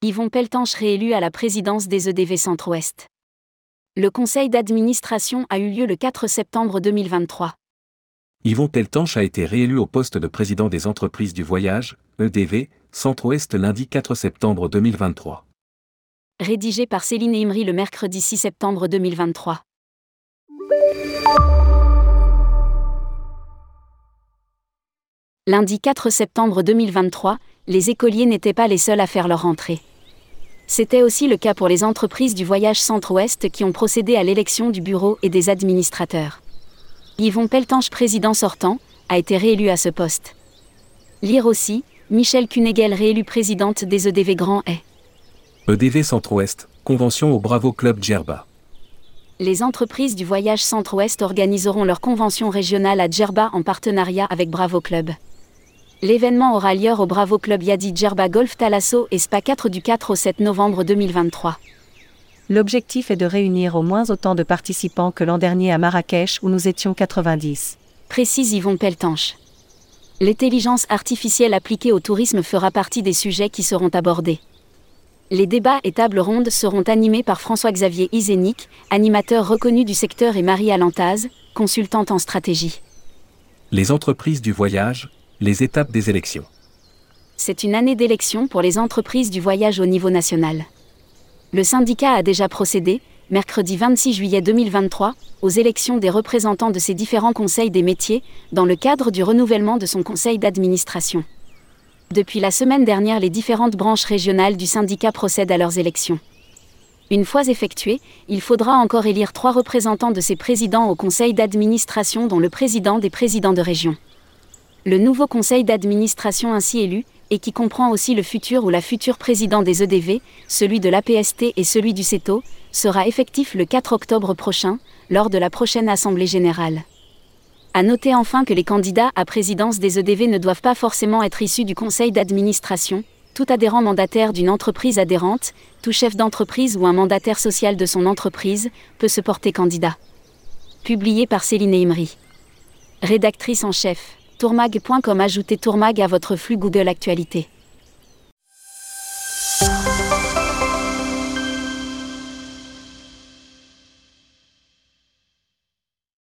Yvon Peltanche réélu à la présidence des EDV Centre-Ouest. Le conseil d'administration a eu lieu le 4 septembre 2023. Yvon Peltanche a été réélu au poste de président des entreprises du voyage, EDV, Centre-Ouest lundi 4 septembre 2023. Rédigé par Céline Imri le mercredi 6 septembre 2023. Lundi 4 septembre 2023, les écoliers n'étaient pas les seuls à faire leur entrée. C'était aussi le cas pour les entreprises du voyage Centre-Ouest qui ont procédé à l'élection du bureau et des administrateurs. Yvon Peltanche, président sortant, a été réélu à ce poste. Lire aussi, Michel Cunéguel réélu présidente des EDV Grand Est. EDV Centre-Ouest, convention au Bravo Club Djerba. Les entreprises du voyage Centre-Ouest organiseront leur convention régionale à Djerba en partenariat avec Bravo Club. L'événement aura lieu au Bravo Club Yadi Djerba Golf Talasso et Spa 4 du 4 au 7 novembre 2023. L'objectif est de réunir au moins autant de participants que l'an dernier à Marrakech où nous étions 90. Précise Yvon Peltanche. L'intelligence artificielle appliquée au tourisme fera partie des sujets qui seront abordés. Les débats et tables rondes seront animés par François-Xavier Isénic, animateur reconnu du secteur et Marie Alantaz, consultante en stratégie. Les entreprises du voyage, les étapes des élections. C'est une année d'élection pour les entreprises du voyage au niveau national. Le syndicat a déjà procédé, mercredi 26 juillet 2023, aux élections des représentants de ses différents conseils des métiers, dans le cadre du renouvellement de son conseil d'administration. Depuis la semaine dernière, les différentes branches régionales du syndicat procèdent à leurs élections. Une fois effectuées, il faudra encore élire trois représentants de ses présidents au conseil d'administration, dont le président des présidents de région. Le nouveau conseil d'administration ainsi élu, et qui comprend aussi le futur ou la future président des EDV, celui de l'APST et celui du CETO, sera effectif le 4 octobre prochain, lors de la prochaine Assemblée générale. À noter enfin que les candidats à présidence des EDV ne doivent pas forcément être issus du conseil d'administration, tout adhérent mandataire d'une entreprise adhérente, tout chef d'entreprise ou un mandataire social de son entreprise, peut se porter candidat. Publié par Céline Imri. Rédactrice en chef tourmag.com Ajoutez Tourmag à votre flux Google Actualité.